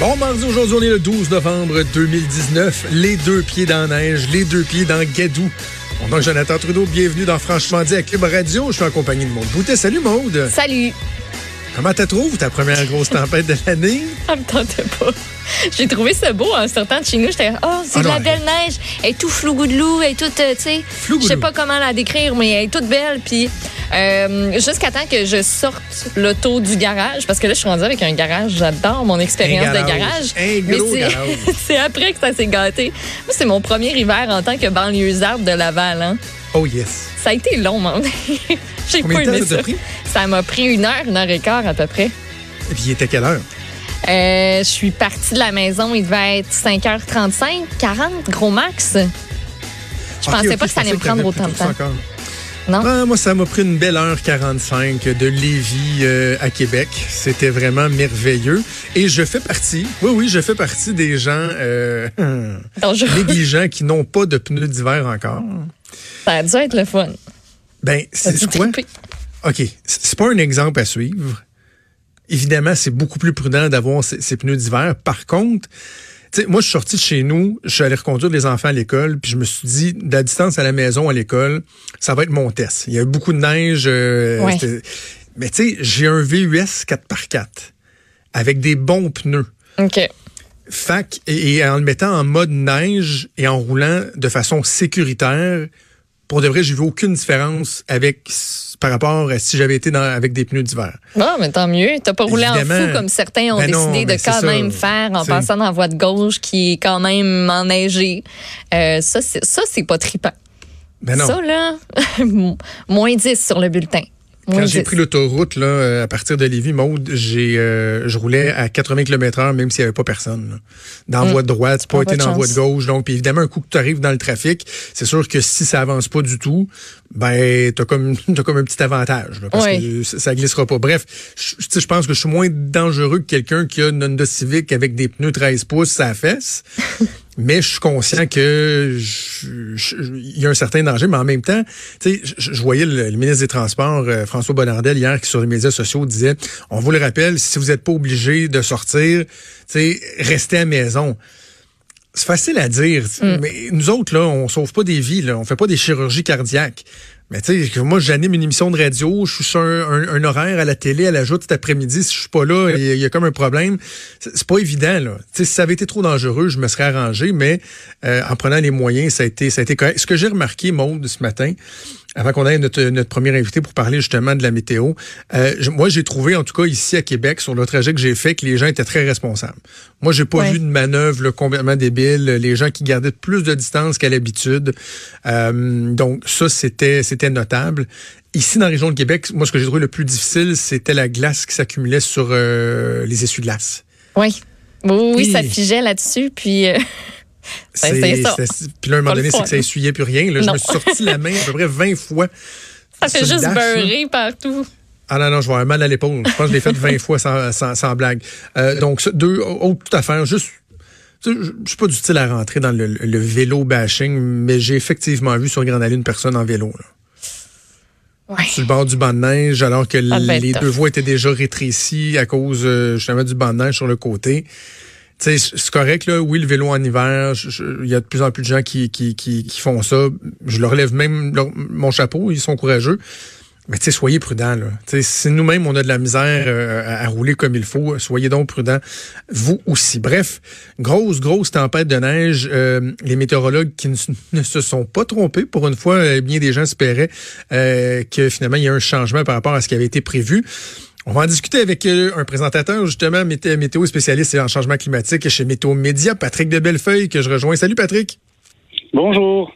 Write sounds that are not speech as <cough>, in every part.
Bon mardi, aujourd'hui, on est le 12 novembre 2019. Les deux pieds dans la neige, les deux pieds dans Gadou. Mon nom est Jonathan Trudeau, bienvenue dans Franchement dit à Club Radio. Je suis en compagnie de Maude Boutet. Salut Maude. Salut! Comment tu trouves ta première grosse tempête de l'année? Ça me tentait pas. <laughs> J'ai trouvé ça beau en sortant de chez nous. J'étais, oh, c'est Ah de non, la belle neige. Elle est tout flougoudlou. Elle est toute, euh, tu sais, je sais pas comment la décrire, mais elle est toute belle. Puis, euh, jusqu'à temps que je sorte l'auto du garage, parce que là, je suis rendue avec un garage. J'adore mon expérience de garage. Un mais gros <laughs> c'est- après que ça s'est gâté. Moi, c'est mon premier hiver en tant que banlieusarde de Laval. Hein. Oh yes. Ça a été long, man. <laughs> J'ai pas aimé ça? Ça m'a pris une heure, une heure et quart à peu près. Et puis il était quelle heure? Euh, je suis partie de la maison, il devait être 5h35, 40, gros max. Je pensais pas que ça allait me prendre autant de temps. Non? Ah, moi, ça m'a pris une belle heure 45 de Lévis euh, à Québec. C'était vraiment merveilleux. Et je fais partie, oui, oui, je fais partie des gens euh, <laughs> négligents qui n'ont pas de pneus d'hiver encore. Ça a dû être le fun. Ben, c'est quoi? OK, c'est pas un exemple à suivre. Évidemment, c'est beaucoup plus prudent d'avoir ces, ces pneus d'hiver. Par contre, moi, je suis sorti de chez nous, je suis allé reconduire les enfants à l'école, puis je me suis dit, de la distance à la maison, à l'école, ça va être mon test. Il y a eu beaucoup de neige. euh, Ouais. Mais tu sais, j'ai un VUS 4x4 avec des bons pneus. OK. Fac, et, et en le mettant en mode neige et en roulant de façon sécuritaire, pour de vrai, j'ai vu aucune différence avec par rapport à si j'avais été dans, avec des pneus d'hiver. Bon, mais tant mieux. T'as pas roulé en fou comme certains ont Ben non, décidé ben de c'est quand ça. même faire en passant dans la voie de gauche qui est quand même enneigée. Euh, ça, c'est, ça, c'est pas trippant. Ben non. Ça, là, <laughs> moins 10 sur le bulletin. Quand j'ai 10. pris l'autoroute là, euh, à partir de Lévis, Maude, j'ai, euh, je roulais à 80 km/h même s'il n'y avait pas personne. là. Dans la voie de droite, pas Ah, été dans la voie de chance. gauche. Donc, puis évidemment, un coup que tu arrives dans le trafic, c'est sûr que si ça avance pas du tout, ben t'as comme <laughs> t'as comme un petit avantage là, parce que ça, glissera pas. Bref, je tu sais, je pense que je suis moins dangereux que quelqu'un qui a une Honda Civic avec des pneus 13 pouces à la fesse. <laughs> Mais je suis conscient que il y a un certain danger, mais en même temps, tu sais, je, voyais le, le ministre des Transports, euh, François Bonnardel, hier, qui sur les médias sociaux disait, on vous le rappelle, si vous n'êtes pas obligé de sortir, tu sais, restez à maison. C'est facile à dire, mais nous autres, là, on sauve pas des vies, là, on fait pas des chirurgies cardiaques. Mais tu sais, moi, j'anime une émission de radio, je suis sur un, un- un horaire à la télé, à la joute cet après-midi. Si je suis pas là, il y, a- comme un problème. C'est c'est pas évident, là. Tu sais, si ça avait été trop dangereux, je me serais arrangé, mais euh, en prenant les moyens, ça a été, ça a été correct. Ce que j'ai remarqué, Maude, ce matin, avant qu'on aille notre, notre premier invité pour parler justement de la météo, euh, je- moi, j'ai trouvé, en tout cas ici à Québec, sur le trajet que j'ai fait, que les gens étaient très responsables. Moi, j'ai pas Ouais. vu de manœuvre là, complètement débile. Les gens qui gardaient plus de distance qu'à l'habitude. Euh, donc, ça, c'était c'était notable. Ici, dans la région de Québec, moi, ce que j'ai trouvé le plus difficile, c'était la glace qui s'accumulait sur euh, les essuie-glaces. Oui. Oui, oui, Oui. ça figeait là-dessus. Puis, euh, <laughs> c'est ça. Puis là, à un moment donné, c'est que ça essuyait plus rien. Là. Je me suis sorti la main à peu près 20 fois. ça fait juste dash, là. beurrer partout. Ah non, non, je vais avoir mal à l'épaule. Je pense que je l'ai fait 20 fois sans, sans, sans blague. Euh, donc, deux autres affaires. Juste, je je suis pas du style à rentrer dans le, le vélo bashing, mais j'ai effectivement vu sur Grande Allée une personne en vélo. Là. Ouais. sur le bord du banc de neige, alors que devait être les tough. deux voies étaient déjà rétrécies à cause euh, justement du banc de neige sur le côté. C'est correct, là. Oui, le vélo en hiver, il y a de plus en plus de gens qui, qui, qui, qui font ça. Je leur lève même mon chapeau, ils sont courageux. Mais soyez prudents, là. Si nous-mêmes, on a de la misère euh, à, rouler comme il faut, soyez donc prudents, vous aussi. Bref, grosse, grosse tempête de neige. Euh, les météorologues qui ne, se sont pas trompés, pour une fois, euh, bien des gens espéraient euh, que finalement, il y a un changement par rapport à ce qui avait été prévu. On va en discuter avec euh, un présentateur, justement, mété- météo spécialiste en changement climatique chez Météo Média, Patrick de Bellefeuille, que je rejoins. Salut, Patrick. Bonjour.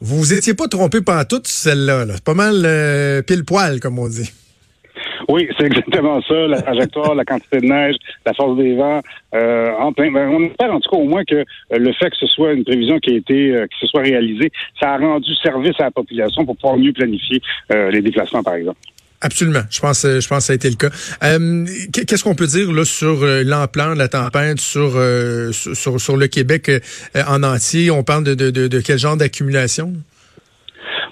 Vous vous étiez pas trompé par toute celle-là. là. C'est pas mal euh, pile poil, comme on dit. Oui, <laughs> c'est exactement ça, la trajectoire, la quantité de neige, la force des vents. Euh, en plein, ben, on espère en tout cas au moins que euh, le fait que ce soit une prévision qui a été, euh, qui se soit réalisée, ça a rendu service à la population pour pouvoir mieux planifier les déplacements, par exemple. Absolument. Je pense, je pense ça a été le cas. Qu'est-ce qu'on peut dire là sur l'ampleur de la tempête sur, sur, sur le Québec en entier? On parle de, de, de, de quel genre d'accumulation?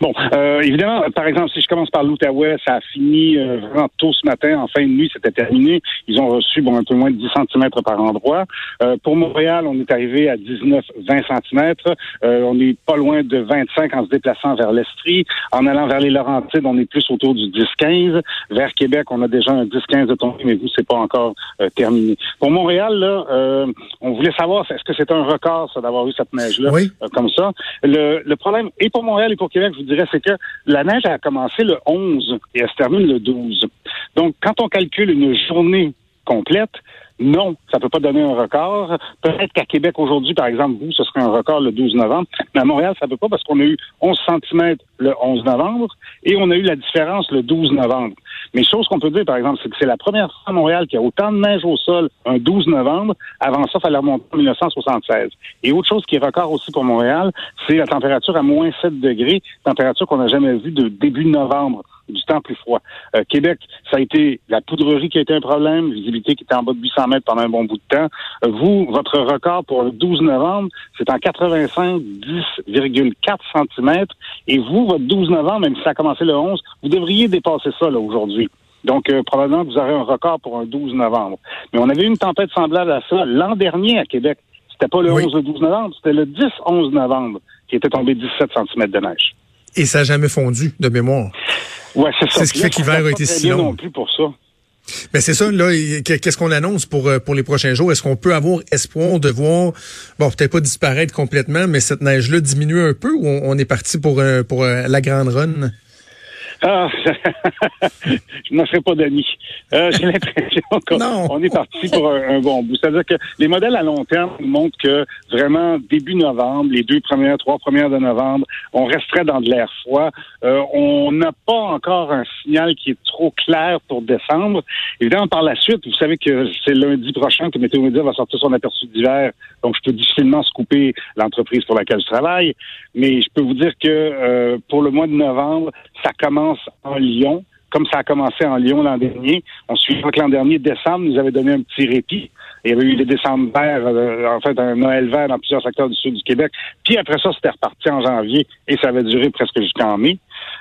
Bon, euh, évidemment, par exemple, si je commence par l'Outaouais, ça a fini euh, vraiment tôt ce matin, en fin de nuit, c'était terminé. Ils ont reçu bon un peu moins de 10 cm par endroit. Euh, pour Montréal, on est arrivé à 19-20 cm. on est pas loin de 25 en se déplaçant vers l'Estrie. En allant vers les Laurentides, on est plus autour du 10-15. Vers Québec, on a déjà un 10-15 de tombée, mais vous, c'est pas encore terminé. Pour Montréal, là, on voulait savoir, est-ce que c'est un record, ça, d'avoir eu cette neige-là, comme ça? Le, le problème, et pour Montréal et pour Québec, je vous c'est que la neige a commencé le 11 et elle se termine le 12. Donc, quand on calcule une journée complète, non, ça ne peut pas donner un record. Peut-être qu'à Québec aujourd'hui, par exemple, vous, ce serait un record le 12 novembre, mais à Montréal, ça ne peut pas parce qu'on a eu 11 cm le 11 novembre et on a eu la différence le 12 novembre. Mais chose qu'on peut dire, par exemple, c'est que c'est la première fois à Montréal qu'il y a autant de neige au sol un 12 novembre. Avant ça, il fallait remonter en 1976. Et autre chose qui est record aussi pour Montréal, c'est la température à moins 7 degrés, température qu'on n'a jamais vue de début novembre du temps plus froid. Euh, Québec, ça a été la poudrerie qui a été un problème, visibilité qui était en bas de 800 mètres pendant un bon bout de temps. Euh, vous, votre record pour le 12 novembre, c'est en 85, 10,4 cm. Et vous, votre 12 novembre, même si ça a commencé le 11, vous devriez dépasser ça là aujourd'hui. Donc, euh, probablement que vous aurez un record pour un 12 novembre. Mais on avait eu une tempête semblable à ça l'an dernier à Québec. C'était pas le 11 ou le 12 novembre, c'était le 10-11 novembre qui était tombé 17 cm de neige. Et ça n'a jamais fondu, de mémoire. Ouais, c'est ça. C'est ce qui fait qu'hiver a été si long. non plus pour ça. Mais c'est ça, là, qu'est-ce qu'on annonce pour, euh, pour les prochains jours? Est-ce qu'on peut avoir espoir de voir, bon, peut-être pas disparaître complètement, mais cette neige-là diminuer un peu ou on, est parti pour, euh, pour euh, la grande run? Ah, <laughs> je ne ferai pas d'amis. Euh, J'ai l'impression <laughs> qu'on est parti pour un, bon bout. C'est-à-dire que les modèles à long terme montrent que vraiment début novembre, les deux premières, trois premières de novembre, on resterait dans de l'air froid. Euh, on n'a pas encore un signal qui est trop clair pour décembre. Évidemment, par la suite, vous savez que c'est lundi prochain que Météo Média va sortir son aperçu d'hiver, donc je peux difficilement couper l'entreprise pour laquelle je travaille. Mais je peux vous dire que euh, pour le mois de novembre, ça commence en Lyon, comme ça a commencé en Lyon l'an dernier. On suit que l'an dernier, décembre, nous avait donné un petit répit. Il y avait eu les décembre verts, euh, en fait, un Noël vert dans plusieurs secteurs du sud du Québec. Puis après ça, c'était reparti en janvier et ça avait duré presque jusqu'en mai.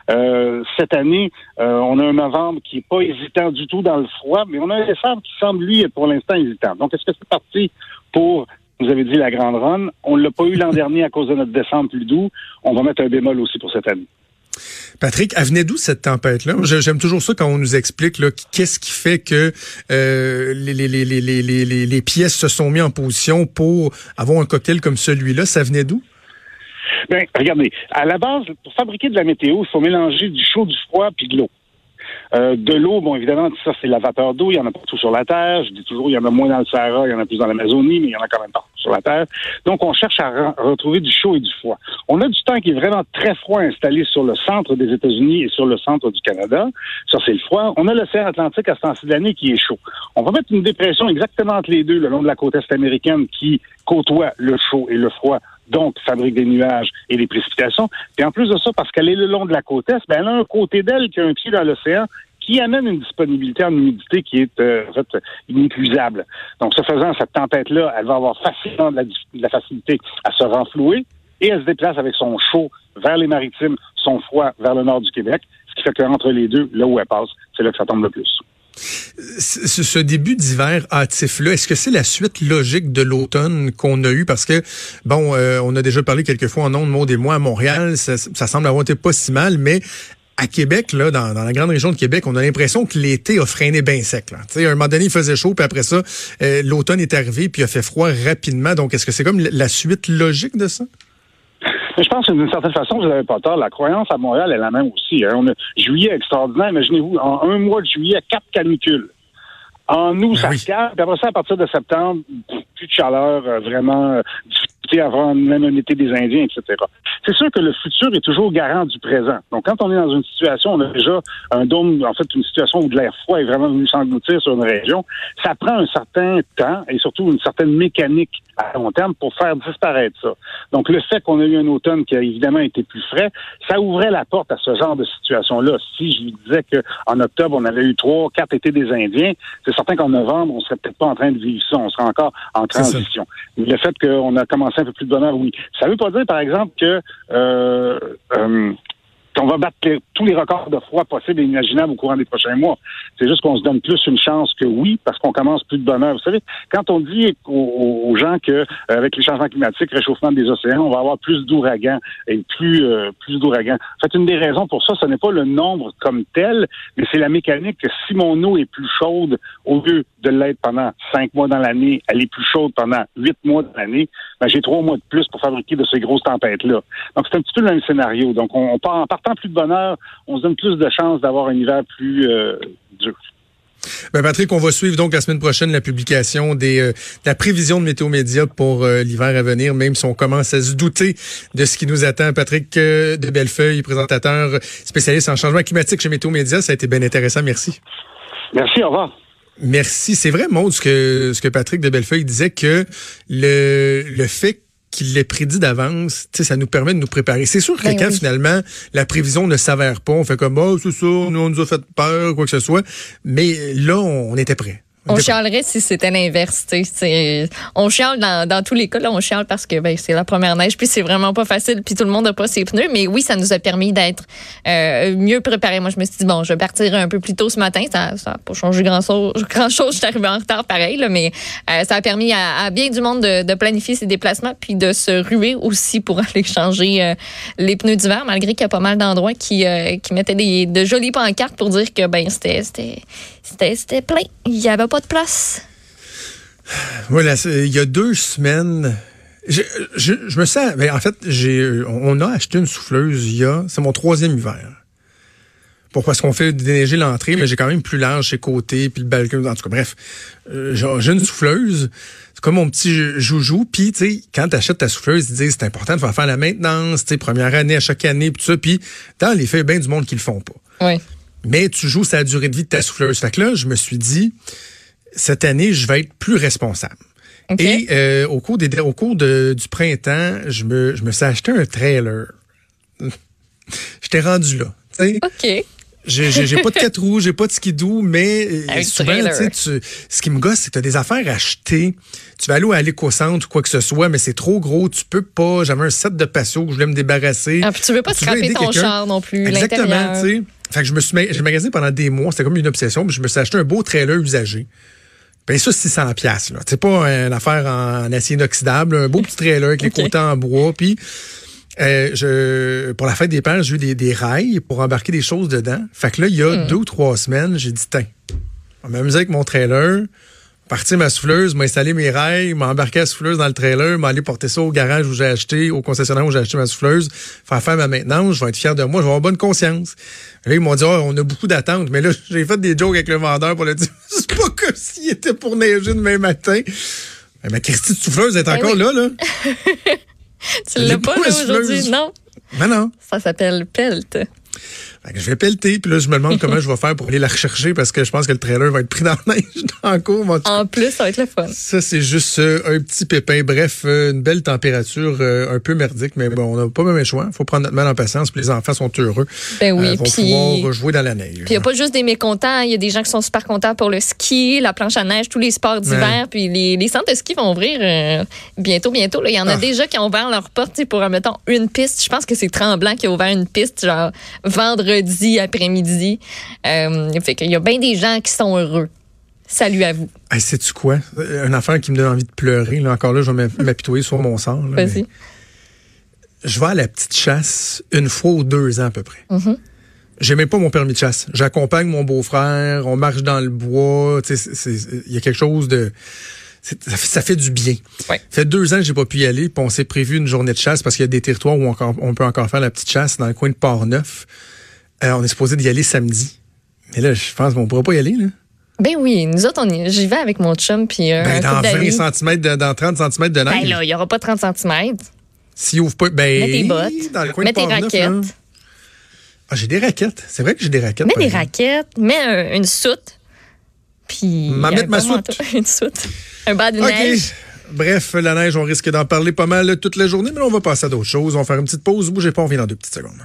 Euh, cette année, euh, on a un novembre qui est pas hésitant du tout dans le froid, mais on a un décembre qui semble, lui, pour l'instant hésitant. Donc, est-ce que c'est parti pour vous avez dit la grande run? On ne l'a pas eu l'an dernier à cause de notre décembre plus doux. On va mettre un bémol aussi pour cette année. Patrick, elle venait d'où cette tempête-là? J'aime toujours ça quand on nous explique qu'est-ce qui fait que euh, les, les, les, les, pièces se sont mises en position pour avoir un cocktail comme celui-là. Ça venait d'où? Ben, regardez, à la base, pour fabriquer de la météo, il faut mélanger du chaud, du froid puis de l'eau. Euh, de l'eau, bon, évidemment, ça, c'est la vapeur d'eau. Il y en a partout sur la Terre. Je dis toujours, il y en a moins dans le Sahara, il y en a plus dans l'Amazonie, mais il y en a quand même partout Donc, on cherche à retrouver du chaud et du froid. On a du temps qui est vraiment très froid installé sur le centre des États-Unis et sur le centre du Canada. Ça, c'est le froid. On a l'océan Atlantique à ce temps-ci de l'année qui est chaud. On va mettre une dépression exactement entre les deux le long de la côte est américaine qui côtoie le chaud et le froid donc fabrique des nuages et des précipitations. Et en plus de ça, parce qu'elle est le long de la côte est, ben, elle a un côté d'elle qui a un pied dans l'océan qui amène une disponibilité en humidité qui est euh, en fait, inépuisable. Donc, ce faisant, cette tempête-là, elle va avoir facilement de la, facilité à se renflouer et elle se déplace avec son chaud vers les maritimes, son froid vers le nord du Québec, ce qui fait qu'entre les deux, là où elle passe, c'est là que ça tombe le plus. Ce début d'hiver hâtif-là, est-ce que c'est la suite logique de l'automne qu'on a eu? Parce que, bon, euh, on a déjà parlé quelques fois en nom de mots des mois à Montréal, ça semble avoir été pas si mal, mais à Québec, là, dans, la grande région de Québec, on a l'impression que l'été a freiné bien sec. Là. à un moment donné, il faisait chaud, puis après ça, euh, l'automne est arrivé, puis il a fait froid rapidement. Donc, est-ce que c'est comme la suite logique de ça? Je pense que d'une certaine façon, vous n'avez pas tort. La croyance à Montréal est la même aussi. Hein. On a juillet extraordinaire. Imaginez-vous, en un mois de juillet, quatre canicules. En août, ben ça se calme. Puis après ça, à partir de septembre, plus de chaleur, euh, vraiment euh, avant été des Indiens, etc. C'est sûr que le futur est toujours garant du présent. Donc, quand on est dans une situation, on a déjà un dôme, en fait, une situation où de l'air froid est vraiment venu s'engloutir sur une région, ça prend un certain temps et surtout une certaine mécanique à long terme pour faire disparaître ça. Donc, le fait qu'on a eu un automne qui a évidemment été plus frais, ça ouvrait la porte à ce genre de situation-là. Si je vous disais qu'en octobre, on avait eu trois, quatre étés des Indiens, c'est certain qu'en novembre, on serait peut-être pas en train de vivre ça. On serait encore en transition. Le fait qu'on a commencé un peu plus de bonheur, oui. Ça veut pas dire, par exemple, que euh, euh, qu'on va battre les records de froid possibles et imaginables au courant des prochains mois. C'est juste qu'on se donne plus une chance que oui, parce qu'on commence plus de bonheur. Vous savez, quand on dit aux, gens que euh, avec les changements climatiques, réchauffement des océans, on va avoir plus d'ouragans et plus euh, plus d'ouragans. En fait, une des raisons pour ça, ce n'est pas le nombre comme tel, mais c'est la mécanique que si mon eau est plus chaude, au lieu de l'être pendant cinq mois dans l'année, elle est plus chaude pendant huit mois dans l'année, ben, j'ai trois mois de plus pour fabriquer de ces grosses tempêtes-là. Donc, c'est un petit peu le même scénario. Donc, on, part en partant plus de bonheur, on se donne plus de chances d'avoir un hiver plus euh, dur. Ben Patrick, on va suivre donc la semaine prochaine la publication des euh, de la prévision de Météo Média pour euh, l'hiver à venir, même si on commence à se douter de ce qui nous attend. Patrick de Bellefeuille, présentateur spécialiste en changement climatique chez Météo Média, ça a été bien intéressant. Merci. Merci, au revoir. Merci. C'est vrai, Maud, ce que, ce que Patrick de Bellefeuille disait que le, le fait qu'il l'ait prédit d'avance, ça nous permet de nous préparer. C'est sûr que ben quand finalement la prévision ne s'avère pas, on fait comme oh, c'est ça, nous on nous a fait peur, quoi que ce soit. Mais là, on était prêt. On chialerait si c'était l'inverse. On chiale dans, dans, tous les cas. Là, on chiale parce que ben, c'est la première neige, puis c'est vraiment pas facile, puis tout le monde n'a pas ses pneus. Mais oui, ça nous a permis d'être euh, mieux préparés. Moi, je me suis dit, bon, je vais partir un peu plus tôt ce matin. Ça n'a pas changé grand-chose. Grand chose, je suis arrivée en retard pareil, là, mais euh, ça a permis à, bien du monde de, de, planifier ses déplacements, puis de se ruer aussi pour <laughs> aller changer euh, les pneus d'hiver, malgré qu'il y a pas mal d'endroits qui, qui mettaient des, de jolies pancartes pour dire que ben c'était c'était plein. Il y avait pas de place? Voilà, il y a deux semaines, je, je, je me sens. Ben, en fait, j'ai, on a acheté une souffleuse il y a. C'est mon troisième hiver. Pour parce qu'on fait déneiger l'entrée, mais j'ai quand même plus large chez côté, puis le balcon. En tout cas, bref, euh, j'ai une souffleuse. C'est comme mon petit joujou. Puis, tu sais, quand tu achètes ta souffleuse, ils disent c'est important de faire, faire la maintenance, tu sais, première année à chaque année, puis tout ça. Puis, dans les faits, bien du monde qui le font pas. Oui. Mais tu joues sa durée de vie de ta souffleuse. Fait que là, je me suis dit, cette année, je vais être plus responsable. Et euh, au cours, des, au cours de, du printemps, je me, je me suis acheté un trailer. <laughs> je t'ai rendu là. OK. J'ai pas de quatre roues, j'ai pas de skidoo, mais euh, souvent, tu, ce qui me gosse, c'est que tu as des affaires achetées. Tu vas aller à l'éco-centre ou quoi que ce soit, mais c'est trop gros, tu peux pas. J'avais un set de patio que je voulais me débarrasser. Ah, puis tu veux pas scraper ton char non plus, Exactement, tu sais. Fait que je me suis magasiné pendant des mois, c'était comme une obsession, puis je me suis acheté un beau trailer usagé. Ben ça, 600 pièces là. C'est pas une affaire en acier inoxydable, un beau petit trailer avec les côtés en bois. Puis euh, je, pour la fête des pères, j'ai eu des, des, rails pour embarquer des choses dedans. Fait que là, il y a hmm. deux ou trois semaines, j'ai dit, tiens, on va m'amuser avec mon trailer partir ma souffleuse, m'a installé mes rails, m'a embarqué la souffleuse dans le trailer, m'a allé porter ça au garage où j'ai acheté, au concessionnaire où j'ai acheté ma souffleuse, faire faire ma maintenance, je vais être fier de moi, je vais avoir bonne conscience. Là, ils m'ont dit, oh, on a beaucoup d'attentes. Mais là, <laughs> j'ai fait des jokes avec le vendeur pour le dire, <laughs> c'est pas comme s'il était pour neiger demain matin. Mais ma Christie de souffleuse est ben encore là, là. <laughs> tu l'as pas, là, aujourd'hui, non? Ben non. Ça s'appelle pelt je vais pelleter, puis là, je me demande comment je vais faire pour aller la rechercher parce que je pense que le trailer va être pris dans la neige le cours. En plus, ça va être le fun. Ça, c'est juste euh, un petit pépin. Bref, euh, une belle température euh, un peu merdique, mais bon, on n'a pas même le choix. Il faut prendre notre mal en patience, puis les enfants sont heureux. Ben oui, vont pouvoir jouer dans la neige. Puis il n'y a pas juste des mécontents, il y a des gens qui sont super contents pour le ski, la planche à neige, tous les sports d'hiver, puis les, les, centres de ski vont ouvrir bientôt, bientôt. Il y en a ah. déjà qui ont ouvert leur porte pour, mettons, une piste. Je pense que c'est Tremblant qui a ouvert une piste, genre vendredi vendredi après-midi. Euh, fait qu'il y a bien des gens qui sont heureux. Salut à vous. Hey, Sais-tu quoi? Un affaire qui me donne envie de pleurer. Là, encore là, je vais m'apitoyer sur mon sort. Vas-y. Je vais à la petite chasse une fois ou deux ans à peu près. Mm J'ai même pas mon permis de chasse. J'accompagne mon beau-frère, on marche dans le bois. Il y a quelque chose de... Ça fait, du bien. Ça fait deux ans que j'ai pas pu y aller, puis on s'est prévu une journée de chasse parce qu'il y a des territoires où on, on, peut encore faire la petite chasse dans le coin de Port-Neuf. Euh, on est supposé d'y aller samedi. Mais là, je pense qu'on ne pourra pas y aller, là. Ben oui, nous autres, j'y vais avec mon chum. Puis, euh, ben, dans 20 cm, dans 30 cm de neige. Ben là, il n'y aura pas 30 cm. S'il ouvre pas, ben, Mets tes bottes. dans le coin Mets de tes raquettes. Ah, j'ai des raquettes. C'est vrai que j'ai des raquettes. Mets des exemple. raquettes. Mets un- une soute. Puis. M'en un mettre ma soute. <laughs> une soute. Un bas de OK. neige. Bref, la neige, on risque d'en parler pas mal toute la journée, mais là, on va passer à d'autres choses. On va faire une petite pause. Bougez pas, on revient dans deux petites secondes.